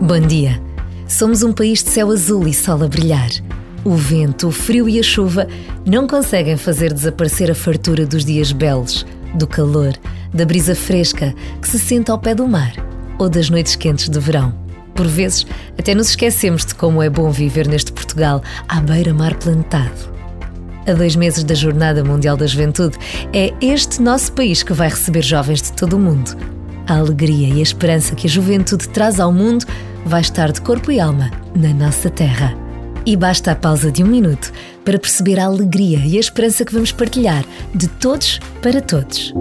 Bom dia. Somos um país de céu azul e sol a brilhar. O vento, o frio e a chuva não conseguem fazer desaparecer a fartura dos dias belos, do calor, da brisa fresca que se sente ao pé do mar ou das noites quentes de verão. Por vezes, até nos esquecemos de como é bom viver neste Portugal à beira-mar plantado. A dois meses da Jornada Mundial da Juventude, é este nosso país que vai receber jovens de todo o mundo. A alegria e a esperança que a juventude traz ao mundo vai estar de corpo e alma na nossa terra. E basta a pausa de um minuto para perceber a alegria e a esperança que vamos partilhar de todos para todos.